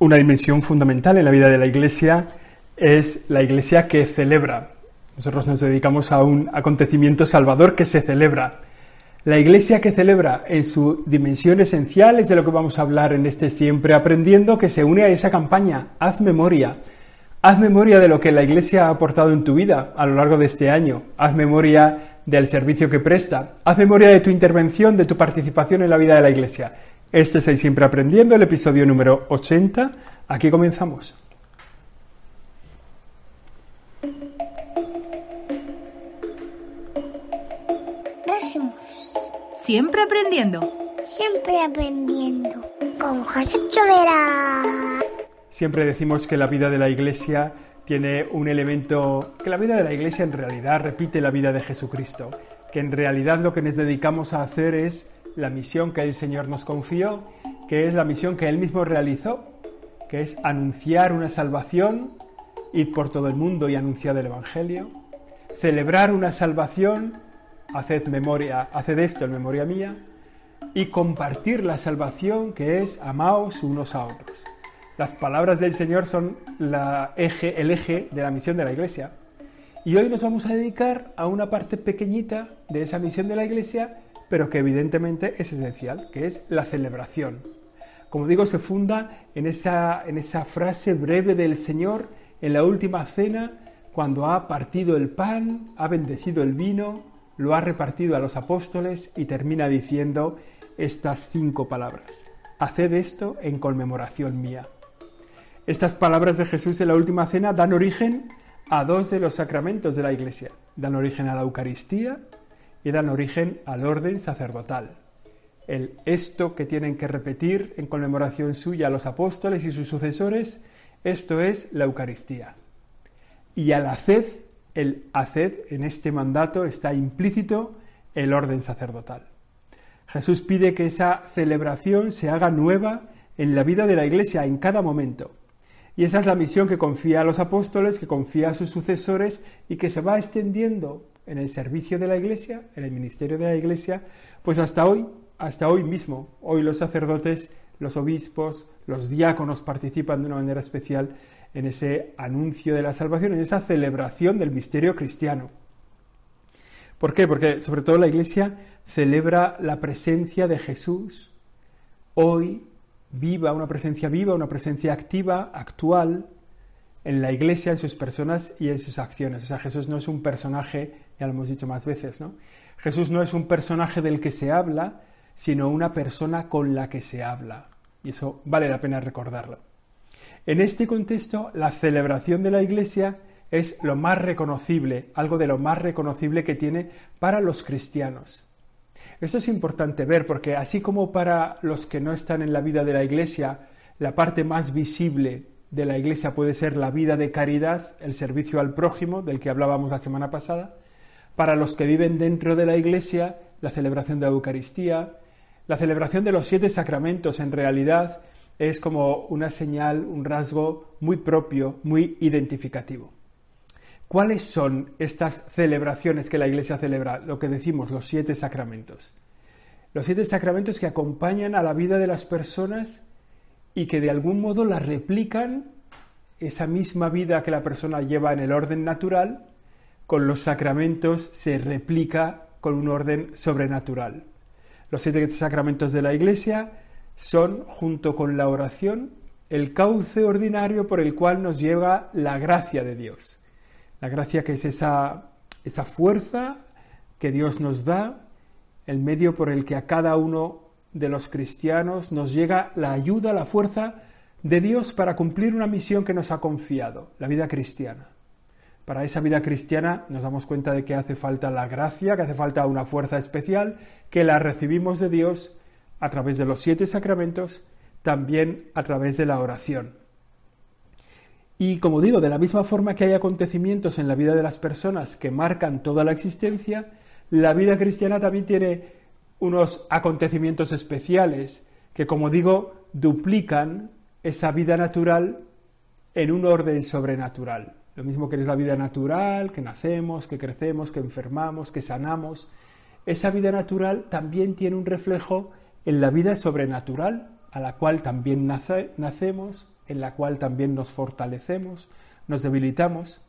Una dimensión fundamental en la vida de la Iglesia es la Iglesia que celebra. Nosotros nos dedicamos a un acontecimiento salvador que se celebra. La Iglesia que celebra en su dimensión esencial es de lo que vamos a hablar en este Siempre Aprendiendo, que se une a esa campaña. Haz memoria. Haz memoria de lo que la Iglesia ha aportado en tu vida a lo largo de este año. Haz memoria del servicio que presta. Haz memoria de tu intervención, de tu participación en la vida de la Iglesia. Este es el Siempre Aprendiendo, el episodio número 80. Aquí comenzamos. Siempre aprendiendo. Siempre aprendiendo. Con José Chovera. Siempre decimos que la vida de la Iglesia tiene un elemento, que la vida de la Iglesia en realidad repite la vida de Jesucristo, que en realidad lo que nos dedicamos a hacer es la misión que el Señor nos confió, que es la misión que Él mismo realizó, que es anunciar una salvación, ir por todo el mundo y anunciar el Evangelio, celebrar una salvación, haced memoria, haced esto en memoria mía, y compartir la salvación que es amaos unos a otros. Las palabras del Señor son la eje, el eje de la misión de la Iglesia. Y hoy nos vamos a dedicar a una parte pequeñita de esa misión de la Iglesia pero que evidentemente es esencial, que es la celebración. Como digo, se funda en esa, en esa frase breve del Señor en la última cena, cuando ha partido el pan, ha bendecido el vino, lo ha repartido a los apóstoles y termina diciendo estas cinco palabras. Haced esto en conmemoración mía. Estas palabras de Jesús en la última cena dan origen a dos de los sacramentos de la Iglesia. Dan origen a la Eucaristía y dan origen al orden sacerdotal. El esto que tienen que repetir en conmemoración suya los apóstoles y sus sucesores, esto es la Eucaristía. Y al haced, el haced en este mandato está implícito el orden sacerdotal. Jesús pide que esa celebración se haga nueva en la vida de la Iglesia en cada momento. Y esa es la misión que confía a los apóstoles, que confía a sus sucesores y que se va extendiendo en el servicio de la Iglesia, en el ministerio de la Iglesia, pues hasta hoy, hasta hoy mismo, hoy los sacerdotes, los obispos, los diáconos participan de una manera especial en ese anuncio de la salvación, en esa celebración del misterio cristiano. ¿Por qué? Porque sobre todo la Iglesia celebra la presencia de Jesús hoy viva, una presencia viva, una presencia activa, actual, en la Iglesia, en sus personas y en sus acciones. O sea, Jesús no es un personaje ya lo hemos dicho más veces, ¿no? Jesús no es un personaje del que se habla, sino una persona con la que se habla. Y eso vale la pena recordarlo. En este contexto, la celebración de la Iglesia es lo más reconocible, algo de lo más reconocible que tiene para los cristianos. Esto es importante ver porque así como para los que no están en la vida de la Iglesia, la parte más visible de la Iglesia puede ser la vida de caridad, el servicio al prójimo, del que hablábamos la semana pasada, para los que viven dentro de la Iglesia, la celebración de la Eucaristía, la celebración de los siete sacramentos en realidad es como una señal, un rasgo muy propio, muy identificativo. ¿Cuáles son estas celebraciones que la Iglesia celebra? Lo que decimos, los siete sacramentos. Los siete sacramentos que acompañan a la vida de las personas y que de algún modo la replican esa misma vida que la persona lleva en el orden natural, con los sacramentos se replica con un orden sobrenatural. Los siete sacramentos de la Iglesia son, junto con la oración, el cauce ordinario por el cual nos lleva la gracia de Dios. La gracia que es esa, esa fuerza que Dios nos da, el medio por el que a cada uno de los cristianos nos llega la ayuda, la fuerza de Dios para cumplir una misión que nos ha confiado, la vida cristiana. Para esa vida cristiana nos damos cuenta de que hace falta la gracia, que hace falta una fuerza especial, que la recibimos de Dios a través de los siete sacramentos, también a través de la oración. Y como digo, de la misma forma que hay acontecimientos en la vida de las personas que marcan toda la existencia, la vida cristiana también tiene unos acontecimientos especiales que, como digo, duplican esa vida natural en un orden sobrenatural. Lo mismo que es la vida natural, que nacemos, que crecemos, que enfermamos, que sanamos. Esa vida natural también tiene un reflejo en la vida sobrenatural, a la cual también nacemos, en la cual también nos fortalecemos, nos debilitamos.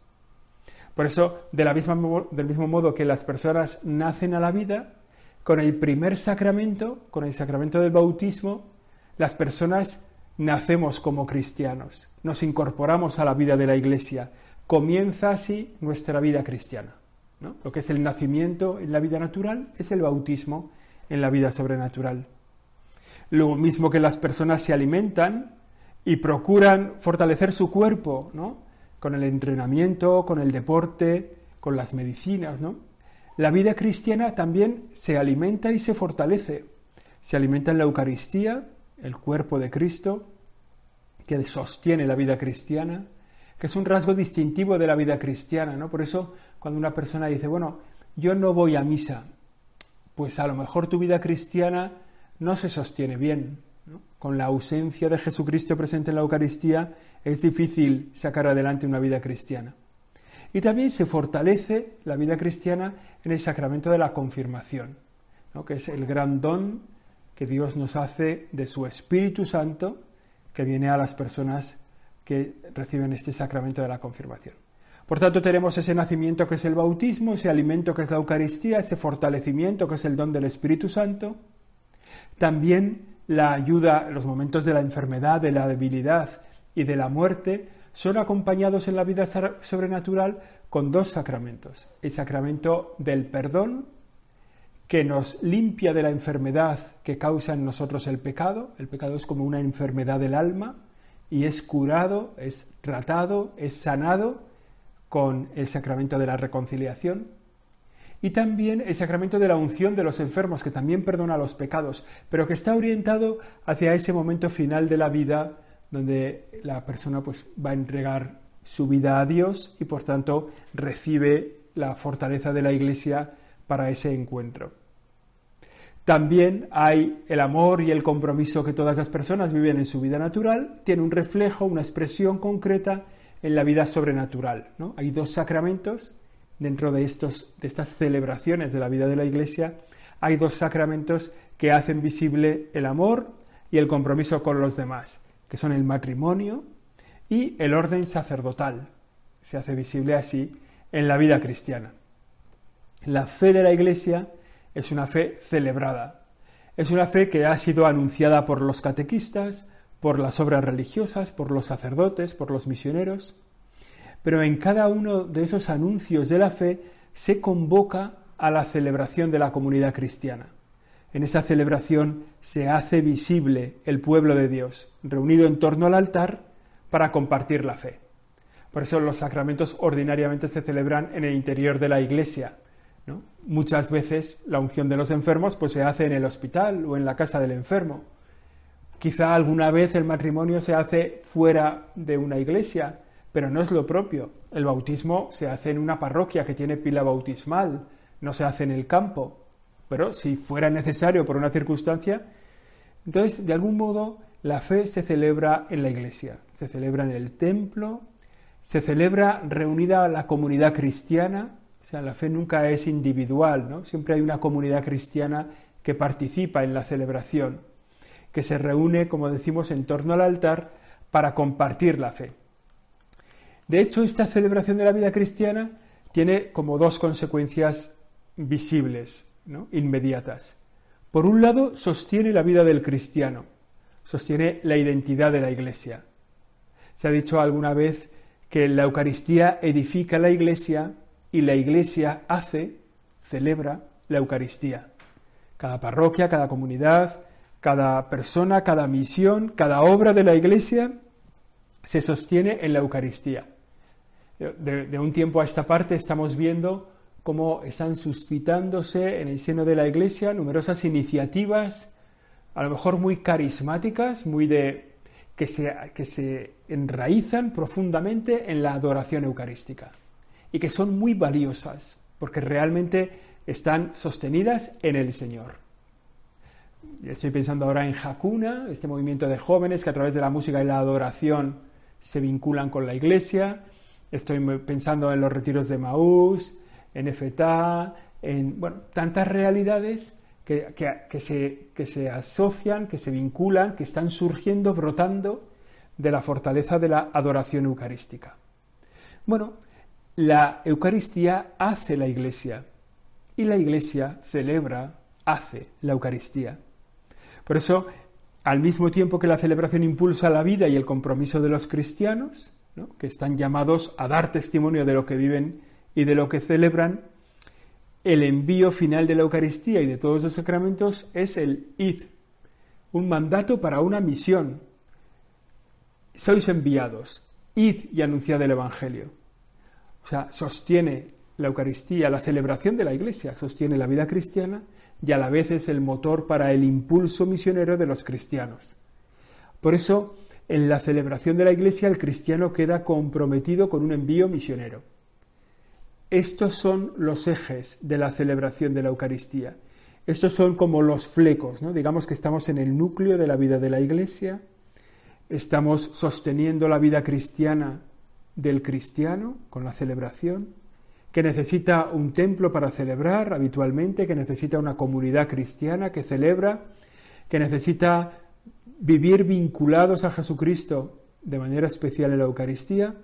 Por eso, de la misma, del mismo modo que las personas nacen a la vida, con el primer sacramento, con el sacramento del bautismo, las personas nacemos como cristianos, nos incorporamos a la vida de la Iglesia, comienza así nuestra vida cristiana. Lo que es el nacimiento en la vida natural es el bautismo en la vida sobrenatural. Lo mismo que las personas se alimentan y procuran fortalecer su cuerpo, ¿no? Con el entrenamiento, con el deporte, con las medicinas, ¿no? La vida cristiana también se alimenta y se fortalece. Se alimenta en la Eucaristía, el cuerpo de Cristo, que sostiene la vida cristiana, que es un rasgo distintivo de la vida cristiana, ¿no? Por eso, cuando una persona dice, bueno, yo no voy a misa, pues a lo mejor tu vida cristiana no se sostiene bien. Con la ausencia de Jesucristo presente en la Eucaristía es difícil sacar adelante una vida cristiana. Y también se fortalece la vida cristiana en el sacramento de la confirmación, que es el gran don que Dios nos hace de su Espíritu Santo que viene a las personas que reciben este sacramento de la confirmación. Por tanto, tenemos ese nacimiento que es el bautismo, ese alimento que es la Eucaristía, ese fortalecimiento que es el don del Espíritu Santo. También la ayuda en los momentos de la enfermedad, de la debilidad y de la muerte son acompañados en la vida sobrenatural con dos sacramentos. El sacramento del perdón, que nos limpia de la enfermedad que causa en nosotros el pecado. El pecado es como una enfermedad del alma y es curado, es tratado, es sanado con el sacramento de la reconciliación. Y también el sacramento de la unción de los enfermos, que también perdona los pecados, pero que está orientado hacia ese momento final de la vida donde la persona pues, va a entregar su vida a Dios y por tanto recibe la fortaleza de la Iglesia para ese encuentro. También hay el amor y el compromiso que todas las personas viven en su vida natural, tiene un reflejo, una expresión concreta en la vida sobrenatural. ¿no? Hay dos sacramentos dentro de, estos, de estas celebraciones de la vida de la Iglesia, hay dos sacramentos que hacen visible el amor y el compromiso con los demás, que son el matrimonio y el orden sacerdotal. Se hace visible así en la vida cristiana. La fe de la Iglesia es una fe celebrada. Es una fe que ha sido anunciada por los catequistas, por las obras religiosas, por los sacerdotes, por los misioneros. Pero en cada uno de esos anuncios de la fe se convoca a la celebración de la comunidad cristiana. En esa celebración se hace visible el pueblo de Dios, reunido en torno al altar para compartir la fe. Por eso los sacramentos ordinariamente se celebran en el interior de la iglesia, Muchas veces la unción de los enfermos pues, se hace en el hospital o en la casa del enfermo. Quizá alguna vez el matrimonio se hace fuera de una iglesia, pero no es lo propio. El bautismo se hace en una parroquia que tiene pila bautismal, no se hace en el campo. Pero si fuera necesario por una circunstancia, entonces de algún modo la fe se celebra en la iglesia, se celebra en el templo, se celebra reunida la comunidad cristiana, o sea, la fe nunca es individual, ¿no? Siempre hay una comunidad cristiana que participa en la celebración, que se reúne, como decimos, en torno al altar para compartir la fe. De hecho, esta celebración de la vida cristiana tiene como dos consecuencias visibles, ¿no? inmediatas. Por un lado, sostiene la vida del cristiano, sostiene la identidad de la Iglesia. Se ha dicho alguna vez que la Eucaristía edifica la Iglesia y la Iglesia hace, celebra la Eucaristía. Cada parroquia, cada comunidad, cada persona, cada misión, cada obra de la Iglesia se sostiene en la Eucaristía. De, un tiempo a esta parte estamos viendo cómo están suscitándose en el seno de la Iglesia numerosas iniciativas, a lo mejor muy carismáticas, muy de que se, que se enraizan profundamente en la adoración eucarística y que son muy valiosas porque realmente están sostenidas en el Señor. Estoy pensando ahora en Hakuna, este movimiento de jóvenes que a través de la música y la adoración se vinculan con la iglesia. Estoy pensando en los retiros de Maús, en Efetá, en bueno, tantas realidades que, que, se, que se asocian, que se vinculan, que están surgiendo, brotando de la fortaleza de la adoración eucarística. Bueno, la Eucaristía hace la Iglesia y la Iglesia celebra, hace la Eucaristía. Por eso, al mismo tiempo que la celebración impulsa la vida y el compromiso de los cristianos, que están llamados a dar testimonio de lo que viven y de lo que celebran, el envío final de la Eucaristía y de todos los sacramentos es el id, un mandato para una misión. Sois enviados, id y anunciad el Evangelio. O sea, sostiene la Eucaristía, la celebración de la Iglesia, sostiene la vida cristiana y a la vez es el motor para el impulso misionero de los cristianos. Por eso, en la celebración de la Iglesia el cristiano queda comprometido con un envío misionero. Estos son los ejes de la celebración de la Eucaristía. Estos son como los flecos, ¿no? Digamos que estamos en el núcleo de la vida de la Iglesia, estamos sosteniendo la vida cristiana del cristiano con la celebración, que necesita un templo para celebrar habitualmente, que necesita una comunidad cristiana que celebra, que necesita vivir vinculados a Jesucristo de manera especial en la Eucaristía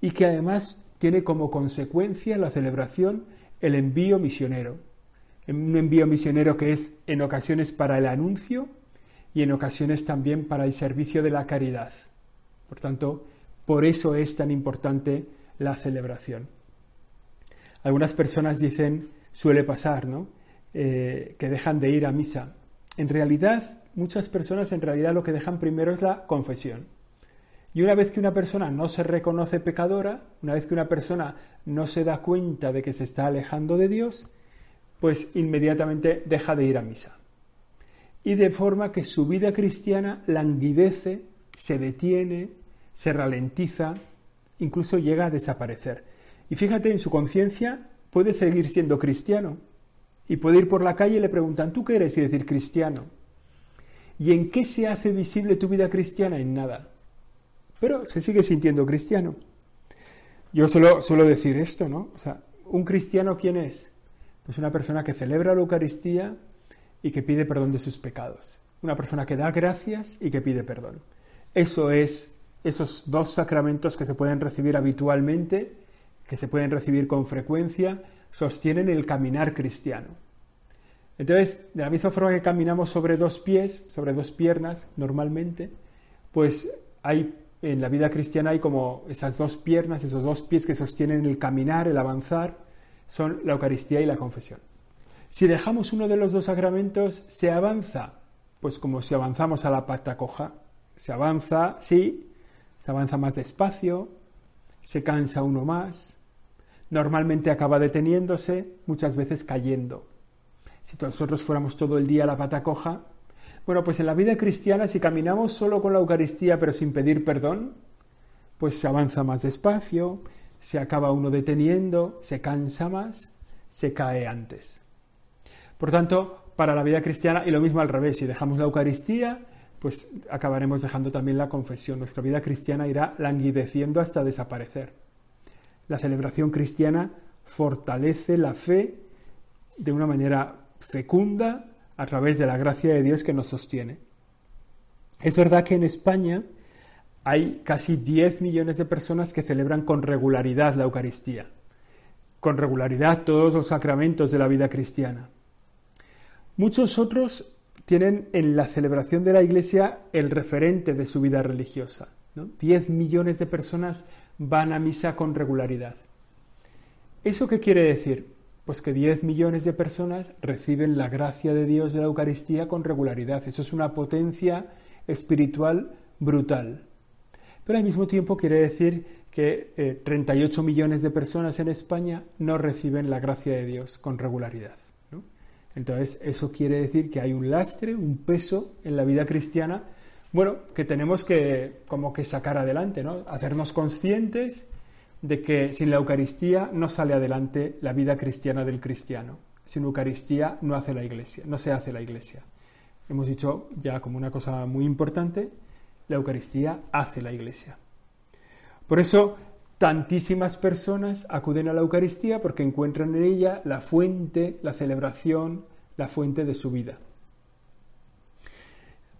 y que además tiene como consecuencia la celebración el envío misionero. Un envío misionero que es en ocasiones para el anuncio y en ocasiones también para el servicio de la caridad. Por tanto, por eso es tan importante la celebración. Algunas personas dicen, suele pasar, ¿no? Eh, que dejan de ir a misa. En realidad, muchas personas en realidad lo que dejan primero es la confesión. Y una vez que una persona no se reconoce pecadora, una vez que una persona no se da cuenta de que se está alejando de Dios, pues inmediatamente deja de ir a misa. Y de forma que su vida cristiana languidece, se detiene, se ralentiza, incluso llega a desaparecer. Y fíjate, en su conciencia puede seguir siendo cristiano. Y puede ir por la calle y le preguntan, ¿tú qué eres? Y decir cristiano. ¿Y en qué se hace visible tu vida cristiana? En nada pero se sigue sintiendo cristiano. Yo solo suelo decir esto, ¿no? O sea, ¿un cristiano quién es? Pues una persona que celebra la Eucaristía y que pide perdón de sus pecados. Una persona que da gracias y que pide perdón. Eso es esos dos sacramentos que se pueden recibir habitualmente, que se pueden recibir con frecuencia, sostienen el caminar cristiano. Entonces, de la misma forma que caminamos sobre dos pies, sobre dos piernas normalmente, pues hay en la vida cristiana hay como esas dos piernas, esos dos pies que sostienen el caminar, el avanzar, son la Eucaristía y la confesión. Si dejamos uno de los dos sacramentos, ¿se avanza? Pues como si avanzamos a la pata coja. Se avanza, sí, se avanza más despacio, se cansa uno más, normalmente acaba deteniéndose, muchas veces cayendo. Si nosotros fuéramos todo el día a la pata coja, bueno, pues en la vida cristiana, si caminamos solo con la Eucaristía pero sin pedir perdón, pues se avanza más despacio, se acaba uno deteniendo, se cansa más, se cae antes. Por tanto, para la vida cristiana, y lo mismo al revés, si dejamos la Eucaristía, pues acabaremos dejando también la confesión. Nuestra vida cristiana irá languideciendo hasta desaparecer. La celebración cristiana fortalece la fe de una manera fecunda a través de la gracia de Dios que nos sostiene. Es verdad que en España hay casi 10 millones de personas que celebran con regularidad la Eucaristía, con regularidad todos los sacramentos de la vida cristiana. Muchos otros tienen en la celebración de la Iglesia el referente de su vida religiosa. 10 millones de personas van a misa con regularidad. ¿Eso qué quiere decir? Pues que 10 millones de personas reciben la gracia de Dios de la Eucaristía con regularidad. Eso es una potencia espiritual brutal. Pero al mismo tiempo quiere decir que 38 eh, millones de personas en España no reciben la gracia de Dios con regularidad. Entonces, eso quiere decir que hay un lastre, un peso en la vida cristiana, bueno, que tenemos que como que sacar adelante, ¿no? Hacernos conscientes de que sin la Eucaristía no sale adelante la vida cristiana del cristiano. Sin Eucaristía no hace la iglesia, no se hace la iglesia. Hemos dicho ya como una cosa muy importante, la Eucaristía hace la iglesia. Por eso tantísimas personas acuden a la Eucaristía porque encuentran en ella la fuente, la celebración, la fuente de su vida.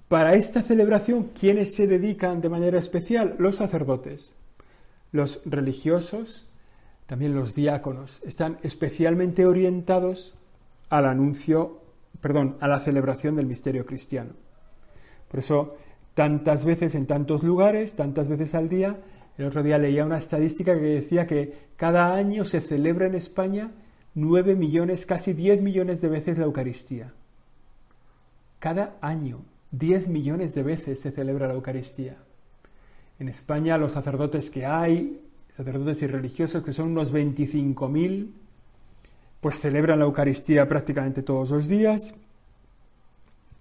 Para esta celebración, ¿quiénes se dedican de manera especial? Los sacerdotes, los religiosos, también los diáconos. Están especialmente orientados al anuncio, perdón, a la celebración del misterio cristiano. Por eso, tantas veces en tantos lugares, tantas veces al día, el otro día leía una estadística que decía que cada año se celebra en España 9 millones, casi 10 millones de veces la Eucaristía. Cada año, 10 millones de veces se celebra la Eucaristía. En España los sacerdotes que hay, sacerdotes y religiosos, que son unos 25.000, pues celebran la Eucaristía prácticamente todos los días.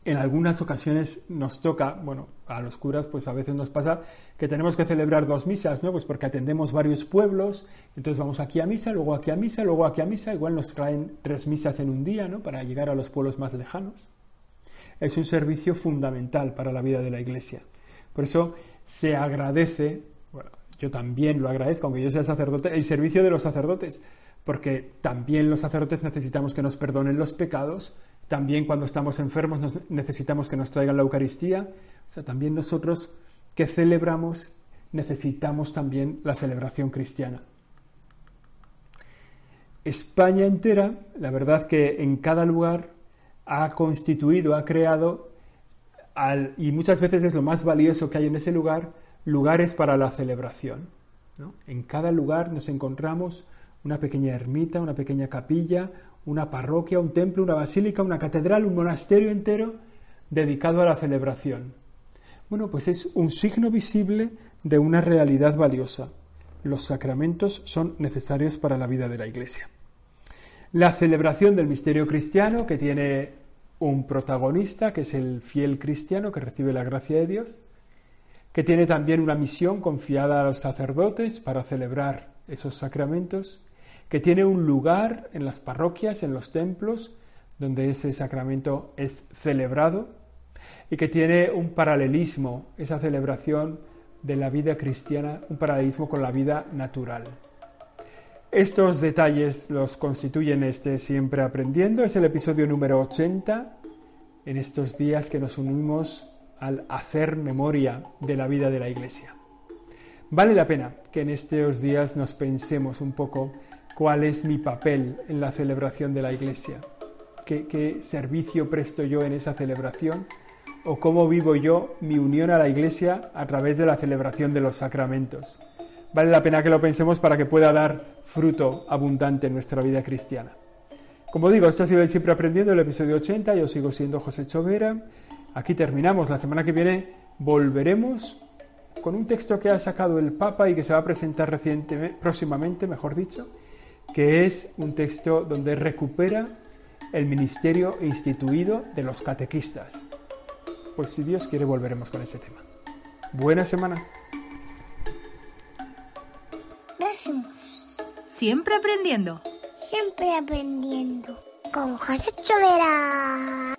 En algunas ocasiones nos toca, bueno, a los curas pues a veces nos pasa que tenemos que celebrar dos misas, ¿no? Pues porque atendemos varios pueblos, entonces vamos aquí a misa, luego aquí a misa, luego aquí a misa, igual nos traen tres misas en un día, ¿no? Para llegar a los pueblos más lejanos. Es un servicio fundamental para la vida de la Iglesia. Por eso se agradece, bueno, yo también lo agradezco, aunque yo sea sacerdote, el servicio de los sacerdotes, porque también los sacerdotes necesitamos que nos perdonen los pecados, también cuando estamos enfermos necesitamos que nos traigan la Eucaristía, o sea, también nosotros que celebramos necesitamos también la celebración cristiana. España entera, la verdad que en cada lugar ha constituido, ha creado, y muchas veces es lo más valioso que hay en ese lugar, lugares para la celebración. En cada lugar nos encontramos una pequeña ermita, una pequeña capilla, una parroquia, un templo, una basílica, una catedral, un monasterio entero dedicado a la celebración. Bueno, pues es un signo visible de una realidad valiosa. Los sacramentos son necesarios para la vida de la Iglesia. La celebración del misterio cristiano, que tiene un protagonista, que es el fiel cristiano que recibe la gracia de Dios, que tiene también una misión confiada a los sacerdotes para celebrar esos sacramentos, que tiene un lugar en las parroquias, en los templos, donde ese sacramento es celebrado, y que tiene un paralelismo, esa celebración de la vida cristiana, un paralelismo con la vida natural. Estos detalles los constituyen este Siempre Aprendiendo. Es el episodio número 80 en estos días que nos unimos al hacer memoria de la vida de la Iglesia. Vale la pena que en estos días nos pensemos un poco cuál es mi papel en la celebración de la iglesia, qué, servicio presto yo en esa celebración o cómo vivo yo mi unión a la iglesia a través de la celebración de los sacramentos. Vale la pena que lo pensemos para que pueda dar fruto abundante en nuestra vida cristiana. Como digo, esto ha sido el Siempre Aprendiendo, el episodio 80. Yo sigo siendo José Chovera. Aquí terminamos. La semana que viene volveremos con un texto que ha sacado el Papa y que se va a presentar recientemente, próximamente, mejor dicho, que es un texto donde recupera el ministerio instituido de los catequistas. Pues si Dios quiere volveremos con ese tema. Buena semana. Gracias. Siempre aprendiendo. Siempre aprendiendo. Con José Chovera.